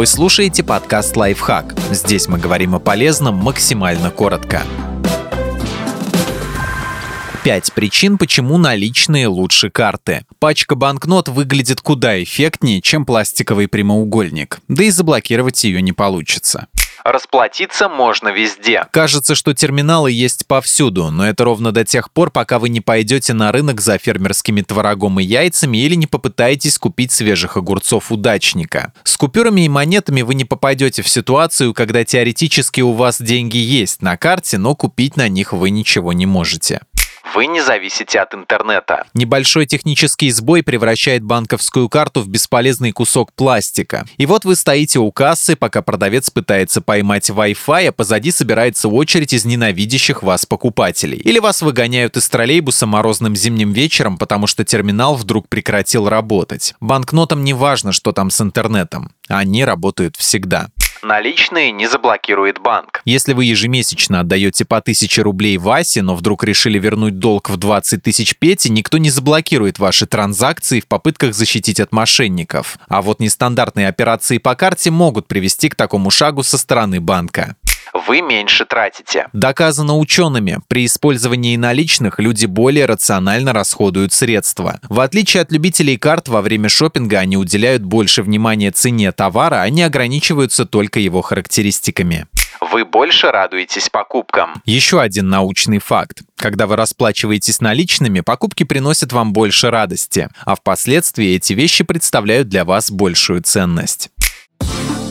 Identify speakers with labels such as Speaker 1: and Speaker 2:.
Speaker 1: Вы слушаете подкаст «Лайфхак». Здесь мы говорим о полезном максимально коротко. Пять причин, почему наличные лучше карты. Пачка банкнот выглядит куда эффектнее, чем пластиковый прямоугольник, да и заблокировать ее не получится.
Speaker 2: Расплатиться можно везде.
Speaker 1: Кажется, что терминалы есть повсюду, но это ровно до тех пор, пока вы не пойдете на рынок за фермерскими творогом и яйцами или не попытаетесь купить свежих огурцов удачника. С купюрами и монетами вы не попадете в ситуацию, когда теоретически у вас деньги есть на карте, но купить на них вы ничего не можете.
Speaker 2: Вы не зависите от интернета.
Speaker 1: Небольшой технический сбой превращает банковскую карту в бесполезный кусок пластика. И вот вы стоите у кассы, пока продавец пытается поймать Wi-Fi, а позади собирается очередь из ненавидящих вас покупателей. Или вас выгоняют из троллейбуса морозным зимним вечером, потому что терминал вдруг прекратил работать. Банкнотам не важно, что там с интернетом. Они работают всегда.
Speaker 2: Наличные не заблокирует банк.
Speaker 1: Если вы ежемесячно отдаете по 1000 рублей Васе, но вдруг решили вернуть долг в 20 тысяч Пете, никто не заблокирует ваши транзакции в попытках защитить от мошенников. А вот нестандартные операции по карте могут привести к такому шагу со стороны банка
Speaker 2: вы меньше тратите.
Speaker 1: Доказано учеными, при использовании наличных люди более рационально расходуют средства. В отличие от любителей карт, во время шопинга они уделяют больше внимания цене товара, а не ограничиваются только его характеристиками
Speaker 2: вы больше радуетесь покупкам.
Speaker 1: Еще один научный факт. Когда вы расплачиваетесь наличными, покупки приносят вам больше радости, а впоследствии эти вещи представляют для вас большую ценность.